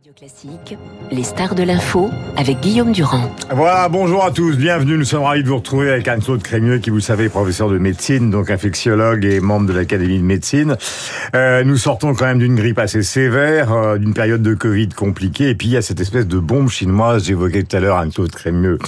Radio Classique, les stars de l'info avec Guillaume Durand. Voilà, bonjour à tous, bienvenue. Nous sommes ravis de vous retrouver avec Anne-Claude Crémieux, qui, vous le savez, est professeur de médecine, donc infectiologue et membre de l'Académie de médecine. Euh, nous sortons quand même d'une grippe assez sévère, euh, d'une période de Covid compliquée, et puis il y a cette espèce de bombe chinoise, j'évoquais tout à l'heure Anne-Claude Crémieux.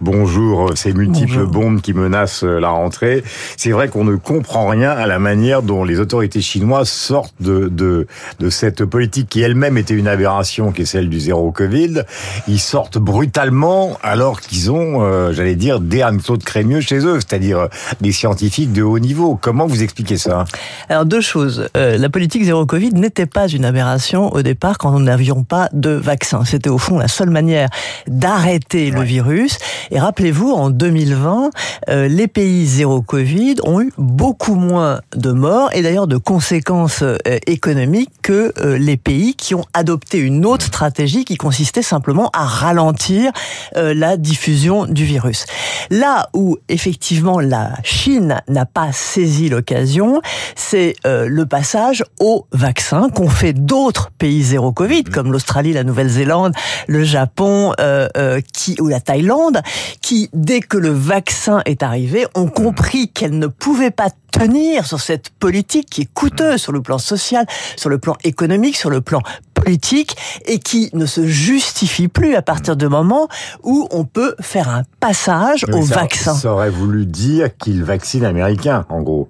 Bonjour, euh, ces multiples Bonjour. bombes qui menacent la rentrée. C'est vrai qu'on ne comprend rien à la manière dont les autorités chinoises sortent de, de, de cette politique qui elle-même était une aberration, qui est celle du zéro Covid. Ils sortent brutalement alors qu'ils ont, euh, j'allais dire, des Anne-Claude Crémieux chez eux, c'est-à-dire euh, des scientifiques de haut niveau. Comment vous expliquez ça? Alors deux choses. Euh, la politique zéro Covid n'était pas une aberration au départ quand nous n'avions pas de vaccin. C'était au fond la seule manière d'arrêter le virus. Et rappelez-vous, en 2020, euh, les pays zéro Covid ont eu beaucoup moins de morts et d'ailleurs de conséquences euh, économiques que euh, les pays qui ont adopté une autre stratégie qui consistait simplement à ralentir euh, la diffusion du virus. Là où effectivement la Chine n'a pas saisi l'occasion, c'est euh, le passage au vaccin qu'ont fait d'autres pays zéro Covid, comme l'Australie, la Nouvelle-Zélande, le Japon euh, qui, ou la Thaïlande, qui, dès que le vaccin est arrivé, ont compris qu'elles ne pouvaient pas tenir sur cette politique qui est coûteuse sur le plan social, sur le plan économique, sur le plan politique et qui ne se justifie plus à partir du moment où on peut faire un passage au ça, vaccin. Ça aurait voulu dire qu'ils vaccinent américains, en gros.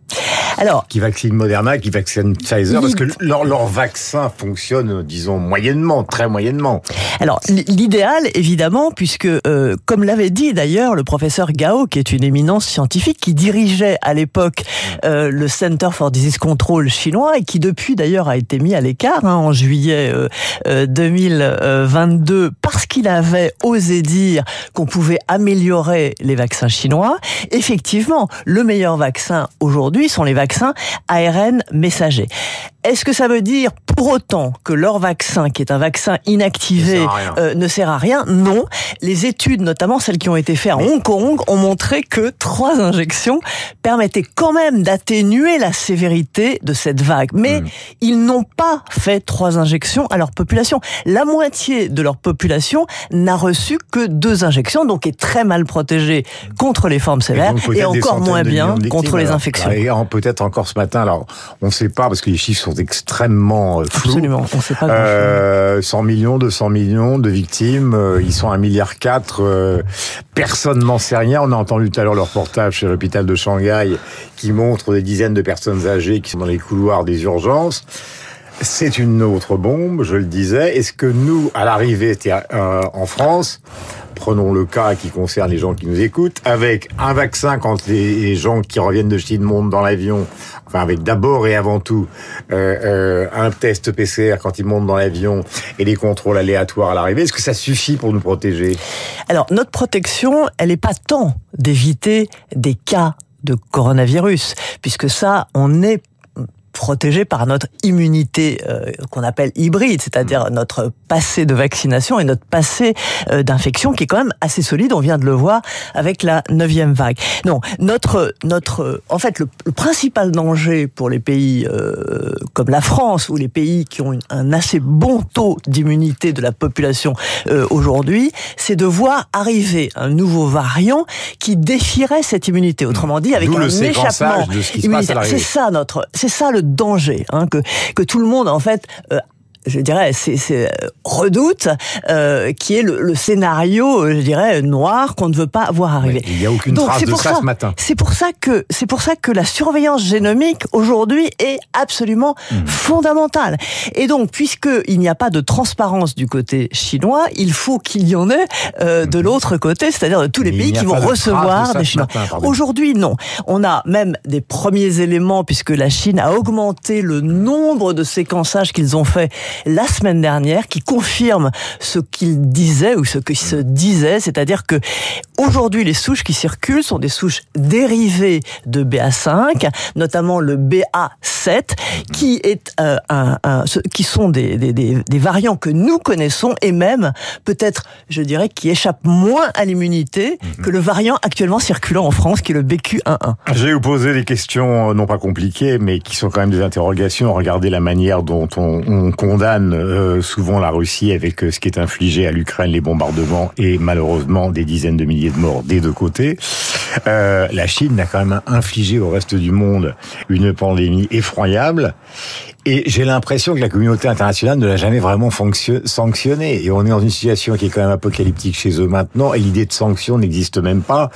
Alors, Qui vaccinent Moderna, qui vaccinent Pfizer, parce que leur, leur vaccin fonctionne, disons, moyennement, très moyennement. Alors l'idéal, évidemment, puisque euh, comme l'avait dit d'ailleurs le professeur Gao, qui est une éminence scientifique, qui dirigeait à l'époque euh, le Center for Disease Control chinois et qui depuis d'ailleurs a été mis à l'écart hein, en juillet euh, 2022 parce qu'il avait osé dire qu'on pouvait améliorer les vaccins chinois. Effectivement, le meilleur vaccin aujourd'hui sont les vaccins ARN messagers. Est-ce que ça veut dire pour autant que leur vaccin, qui est un vaccin inactivé, Ne sert à rien. euh, ne sert à rien? Non. Les études, notamment celles qui ont été faites à Hong Kong, ont montré que trois injections permettaient quand même d'atténuer la sévérité de cette vague. Mais Hmm. ils n'ont pas fait trois injections à leur population. La moitié de leur population n'a reçu que deux injections, donc est très mal protégée contre les formes sévères donc, et encore moins bien contre les infections. Et peut-être encore ce matin, alors on ne sait pas parce que les chiffres sont extrêmement euh, flous. Absolument, on sait pas grand-chose. Euh, 100 millions, 200 millions de victimes, euh, ils sont à 1,4 milliard. personne n'en sait rien. On a entendu tout à l'heure le reportage chez l'hôpital de Shanghai qui montre des dizaines de personnes âgées qui sont dans les couloirs des urgences. C'est une autre bombe, je le disais. Est-ce que nous, à l'arrivée euh, en France, prenons le cas qui concerne les gens qui nous écoutent, avec un vaccin quand les, gens qui reviennent de Chine montent dans l'avion, enfin avec d'abord et avant tout euh, euh, un test PCR quand ils montent dans l'avion et les contrôles aléatoires à l'arrivée, est-ce que ça suffit pour nous protéger? Alors, notre protection, elle n'est pas tant d'éviter des cas de coronavirus, puisque ça, on est protégé par notre immunité euh, qu'on appelle hybride, c'est-à-dire notre passé de vaccination et notre passé euh, d'infection qui est quand même assez solide. On vient de le voir avec la neuvième vague. Non, notre notre en fait le, le principal danger pour les pays euh, comme la France ou les pays qui ont une- un assez bon taux d'immunité de la population euh, aujourd'hui, c'est de voir arriver un nouveau variant qui défierait cette immunité. Autrement dit, avec un échappement immunitaire. C'est ça notre, c'est ça le danger, hein, que tout le monde en fait. euh, je dirais, c'est, c'est euh, redoute, euh, qui est le, le scénario, euh, je dirais, noir qu'on ne veut pas voir arriver. Il n'y a aucune Donc, trace de ça, ce matin. C'est pour ça que c'est pour ça que la surveillance génomique aujourd'hui est absolument Hmm. fondamentale. Et donc, puisque il n'y a pas de transparence du côté chinois, il faut qu'il y en ait euh, de l'autre côté, c'est-à-dire de tous les Hmm. Mais pays qui vont de trace de recevoir des Chinois. Aujourd'hui, non. On a même des premiers éléments puisque la Chine a augmenté le nombre de séquençages qu'ils ont fait la semaine dernière, qui confirment ce qu'ils disaient ou ce qui se disait, c'est-à-dire que Aujourd'hui, les souches qui circulent sont des souches dérivées de BA5, notamment le BA7, qui est euh, un, un, qui sont des, des, des, variants que nous connaissons et même peut-être, je dirais, qui échappent moins à l'immunité que le variant actuellement circulant en France, qui est le BQ11. Je vais vous poser des questions euh, non pas compliquées, mais qui sont quand même des interrogations. Regardez la manière dont on, on condamne euh, souvent la Russie avec ce qui est infligé à l'Ukraine, les bombardements et malheureusement des dizaines de milliers de morts des deux côtés. Euh, la Chine a quand même infligé au reste du monde une pandémie effroyable. Et j'ai l'impression que la communauté internationale ne l'a jamais vraiment sanctionné. Et on est dans une situation qui est quand même apocalyptique chez eux maintenant. Et l'idée de sanction n'existe même pas.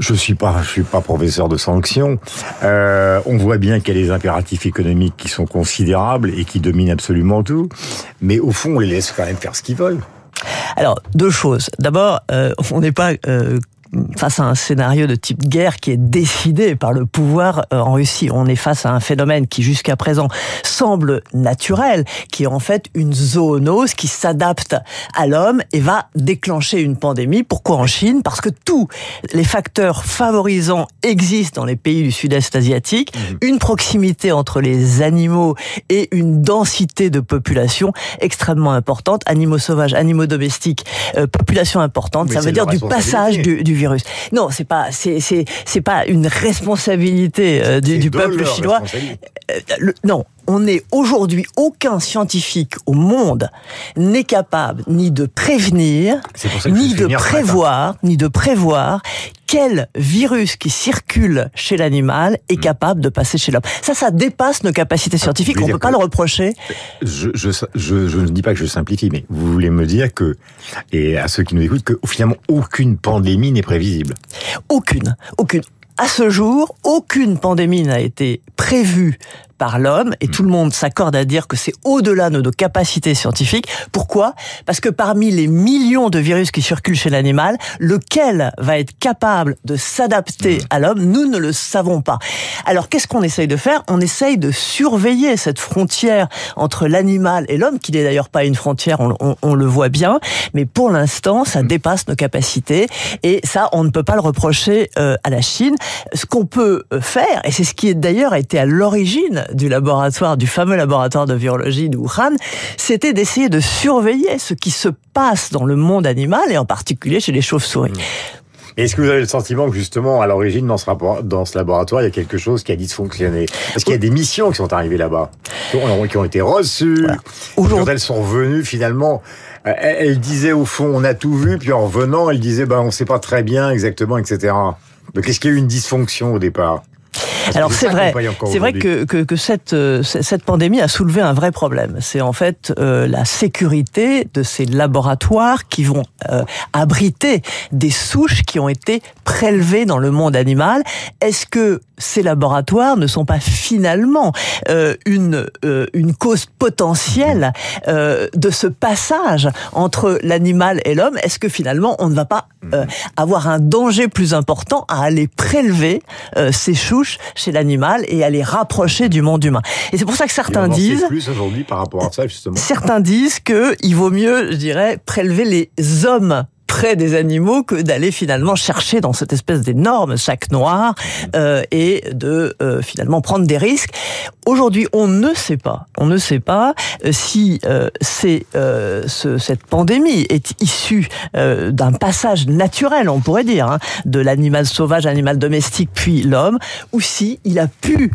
Je suis pas, je suis pas professeur de sanctions. Euh, on voit bien qu'il y a des impératifs économiques qui sont considérables et qui dominent absolument tout. Mais au fond, on les laisse quand même faire ce qu'ils veulent. Alors, deux choses. D'abord, euh, on n'est pas euh, face à un scénario de type guerre qui est décidé par le pouvoir euh, en Russie. On est face à un phénomène qui jusqu'à présent semble naturel, qui est en fait une zoonose qui s'adapte à l'homme et va déclencher une pandémie. Pourquoi en Chine? Parce que tous les facteurs favorisants existent dans les pays du sud-est asiatique. Mhm. Une proximité entre les animaux et une densité de population extrêmement importante. Animaux sauvages, animaux domestiques, euh, population importante. ça veut dire du passage du, du virus. Non, c'est pas c'est c'est c'est pas une responsabilité euh, du, du peuple chinois. Euh, non, on n'est aujourd'hui aucun scientifique au monde n'est capable ni de prévenir, ni de prévoir, ni de prévoir quel virus qui circule chez l'animal est hmm. capable de passer chez l'homme. Ça, ça dépasse nos capacités ah, scientifiques. On ne peut pas le reprocher. Je, je, je, je, ne dis pas que je simplifie, mais vous voulez me dire que, et à ceux qui nous écoutent, que finalement aucune pandémie n'est prévisible. Aucune, aucune. À ce jour, aucune pandémie n'a été prévue par l'homme, et tout le monde s'accorde à dire que c'est au-delà de nos capacités scientifiques. Pourquoi? Parce que parmi les millions de virus qui circulent chez l'animal, lequel va être capable de s'adapter à l'homme, nous ne le savons pas. Alors qu'est-ce qu'on essaye de faire? On essaye de surveiller cette frontière entre l'animal et l'homme, qui n'est d'ailleurs pas une frontière, on, le voit bien, mais pour l'instant, ça dépasse nos capacités, et ça, on ne peut pas le reprocher euh, à la Chine. Ce qu'on peut euh, faire, et c'est ce qui est d'ailleurs été à l'origine du laboratoire, du fameux laboratoire de virologie de Wuhan, c'était d'essayer de surveiller ce qui se passe dans le monde animal et en particulier chez les chauves-souris. Mmh. Est-ce que vous avez le sentiment que justement, à l'origine, dans ce, rapport, dans ce laboratoire, il y a quelque chose qui a dysfonctionné? Parce qu'il y a des missions qui sont arrivées là-bas, qui ont été reçues, quand elles sont venues finalement, euh, elles disaient au fond, on a tout vu, puis en revenant, elles disaient, ben, on sait pas très bien exactement, etc. Donc, est-ce qu'il y a eu une dysfonction au départ? Alors c'est vrai, c'est vrai que, que, que cette, euh, cette pandémie a soulevé un vrai problème. C'est en fait euh, la sécurité de ces laboratoires qui vont euh, abriter des souches qui ont été prélevées dans le monde animal. Est-ce que ces laboratoires ne sont pas finalement euh, une une cause potentielle de ce passage entre l'animal et l'homme? Est-ce que finalement on ne va pas mhm. avoir un danger plus important à aller prélever ces souches chez l'animal et à les rapprocher du monde humain. Et c'est pour ça que certains disent plus aujourd'hui par rapport à ça justement. Certains disent que il vaut mieux, je dirais, prélever les hommes près des animaux que d'aller finalement chercher dans cette espèce d'énorme sac noir euh, et de euh, finalement prendre des risques. Aujourd'hui, on ne sait pas, on ne sait pas euh, si euh, c'est euh, ce, cette pandémie est issue d'un passage naturel, on pourrait dire, hein, de l'animal sauvage, animal domestique, puis l'homme, ou si il a pu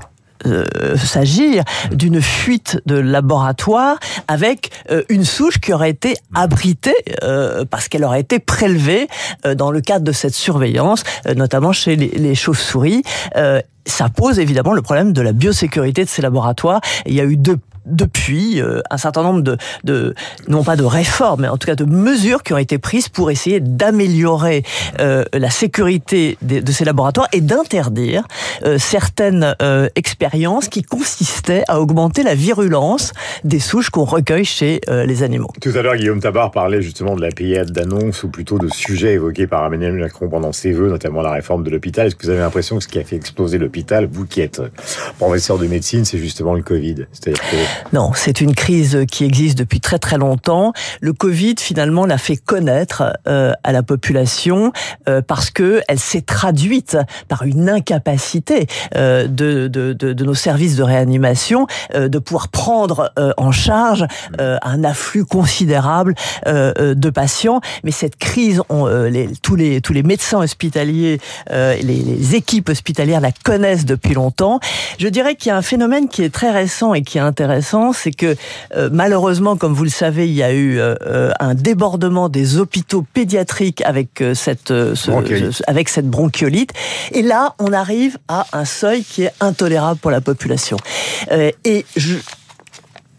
euh, s'agir d'une fuite de laboratoire avec euh, une souche qui aurait été abritée euh, parce qu'elle aurait été prélevée dans le cadre de cette surveillance, notamment chez les, les chauves-souris ça pose évidemment le problème de la biosécurité de ces laboratoires. Il y a eu deux depuis euh, un certain nombre de, de, non pas de réformes, mais en tout cas de mesures qui ont été prises pour essayer d'améliorer euh, la sécurité de, de, ces laboratoires et d'interdire euh, certaines euh, expériences qui consistaient à augmenter la virulence des souches qu'on recueille chez euh, les animaux. Tout à l'heure, Guillaume Tabar parlait justement de la période d'annonces ou plutôt de sujets évoqués par Emmanuel Macron pendant ses vœux, notamment la réforme de l'hôpital. Est-ce que vous avez l'impression que ce qui a fait exploser l'hôpital, vous qui êtes professeur de médecine, c'est justement le Covid? C'est-à-dire que Non, c'est une crise qui existe depuis très très longtemps. Le Covid finalement l'a fait connaître euh, à la population euh, parce que elle s'est traduite par une incapacité euh, de, de, de, de, nos services de réanimation euh, de pouvoir prendre euh, en charge euh, un afflux considérable de patients. Mais cette crise, on, les, tous les tous les médecins hospitaliers, les, les équipes hospitalières la connaissent depuis longtemps. Je dirais qu'il y a un phénomène qui est très récent et qui est intéressant, c'est que euh, malheureusement, comme vous le savez, il y a eu euh, euh un débordement des hôpitaux pédiatriques avec euh, cette ce, ce, avec cette bronchiolite. Et là, on arrive à un seuil qui est intolérable pour la population. et je,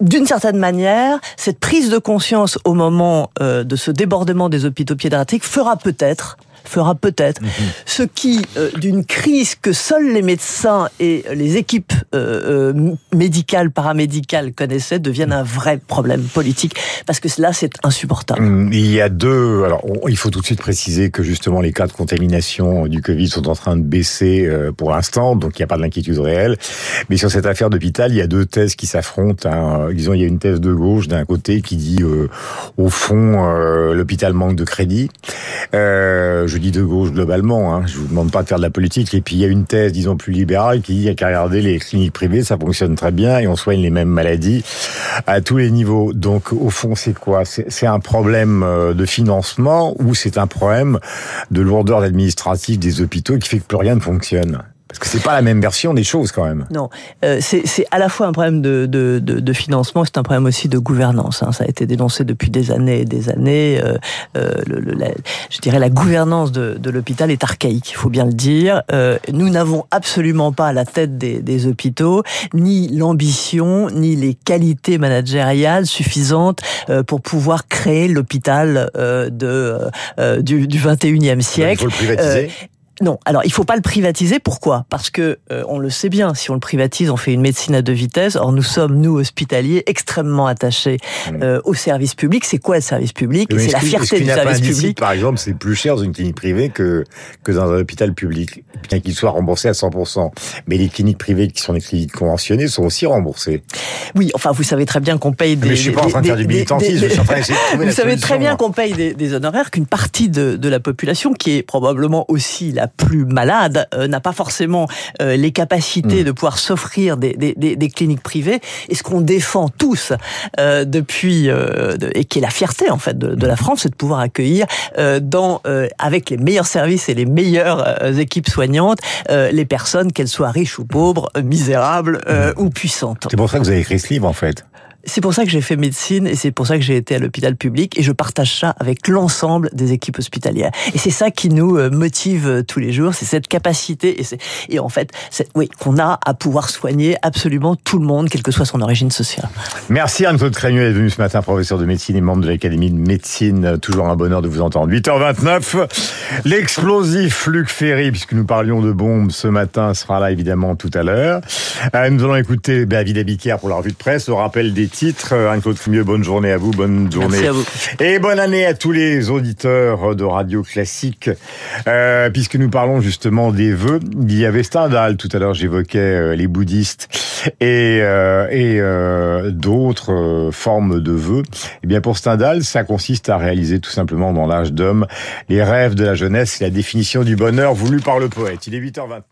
d'une certaine manière, cette prise de conscience au moment euh, de ce débordement des hôpitaux pédiatriques fera peut-être fera peut-être mhm. ce qui, euh, d'une crise que seuls les médecins et les équipes euh, euh, médicales, paramédicales connaissaient, devienne un vrai problème politique, parce que là, c'est insupportable. Hum, il y a deux... Alors, il faut tout de suite préciser que justement, les cas de contamination du Covid sont en train de baisser euh, pour l'instant, donc il n'y a pas d'inquiétude réelle. Mais sur cette affaire d'hôpital, il y a deux thèses qui s'affrontent. Hein. Disons, il y a une thèse de gauche d'un côté qui dit, au fond, l'hôpital manque de crédit. je dis de gauche globalement, hein, je vous demande pas de faire de la politique. Et puis il y a une thèse, disons, plus libérale qui dit qu'à regarder les cliniques privées, ça fonctionne très bien et on soigne les mêmes maladies à tous les niveaux. Donc au fond, c'est quoi? C'est un problème euh, de financement ou c'est un problème de lourdeur administrative des hôpitaux qui fait que plus rien ne fonctionne? Parce que c'est pas la même version des choses quand même. Non, euh, c'est à la fois un problème de, de, de, de financement, c'est un problème aussi de gouvernance. Hein. Ça a été dénoncé depuis des années et des années. Euh, euh, le, le, la, je dirais la gouvernance de, de l'hôpital est archaïque, il faut bien le dire. Euh, nous n'avons absolument pas à la tête des, des hôpitaux ni l'ambition ni les qualités managériales suffisantes euh, pour pouvoir créer l'hôpital euh, de du, du 21e siècle. Il faut le privatiser. Non, alors il faut pas le privatiser. Pourquoi? Parce que euh, on le sait bien, si on le privatise, on fait une médecine à deux vitesses. Or nous sommes nous hospitaliers extrêmement attachés mmh. euh, au service public. C'est quoi le service public? C'est la fierté du service public. Par exemple, c'est plus cher dans une clinique privée que que dans un hôpital public, bien qu'il soit remboursé à 100%. Mais les cliniques privées qui sont des cliniques conventionnées sont aussi remboursées. Oui, enfin vous savez très bien qu'on paye des. Mais je suis pas en train de faire du militantisme. je suis en train d'essayer de trouver Vous savez solution, très bien qu'on paye des, des honoraires qu'une partie de, de la population qui est probablement aussi la plus malade euh, n'a pas forcément euh, les capacités mmh. de pouvoir s'offrir des, des, des, cliniques privées. Et ce qu'on défend tous euh, depuis euh, de, et qui est la fierté en fait de, de la France, c'est de pouvoir accueillir euh, dans avec les meilleurs services et les meilleures équipes soignantes les personnes, qu'elles soient riches ou pauvres, misérables mmh. ou puissantes. C'est pour ça que vous avez écrit ce livre en fait. C'est pour ça que j'ai fait médecine et c'est pour ça que j'ai été à l'hôpital public et je partage ça avec l'ensemble des équipes hospitalières. Et c'est ça qui nous euh, motive euh, tous les jours, c'est cette capacité et, et en fait, oui, qu'on a à pouvoir soigner absolument tout le monde, quelle que soit son origine sociale. Merci Anne-Claude Crémieux d'être venu ce matin, professeur de médecine et membre de l'Académie de médecine. Toujours un bonheur de vous entendre. 8h29, l'explosif Luc Ferry, puisque nous parlions de bombes ce matin, sera là évidemment tout à l'heure. Euh, nous allons écouter David Abiquière pour la revue de presse, au rappel des titres. Anne-Claude Crémieux, bonne journée à vous, bonne journée. Merci à vous. Et bonne année à tous les auditeurs de Radio Classique, euh, puisque nous parlons justement des vœux. Il y avait Stendhal, tout à l'heure j'évoquais euh, les bouddhistes et, euh, et euh, d'autres euh, formes de vœux. Et eh bien pour Stendhal, ça consiste à réaliser tout simplement dans l'âge d'homme les rêves de la jeunesse et la définition du bonheur voulu par le poète. Il est 8h29.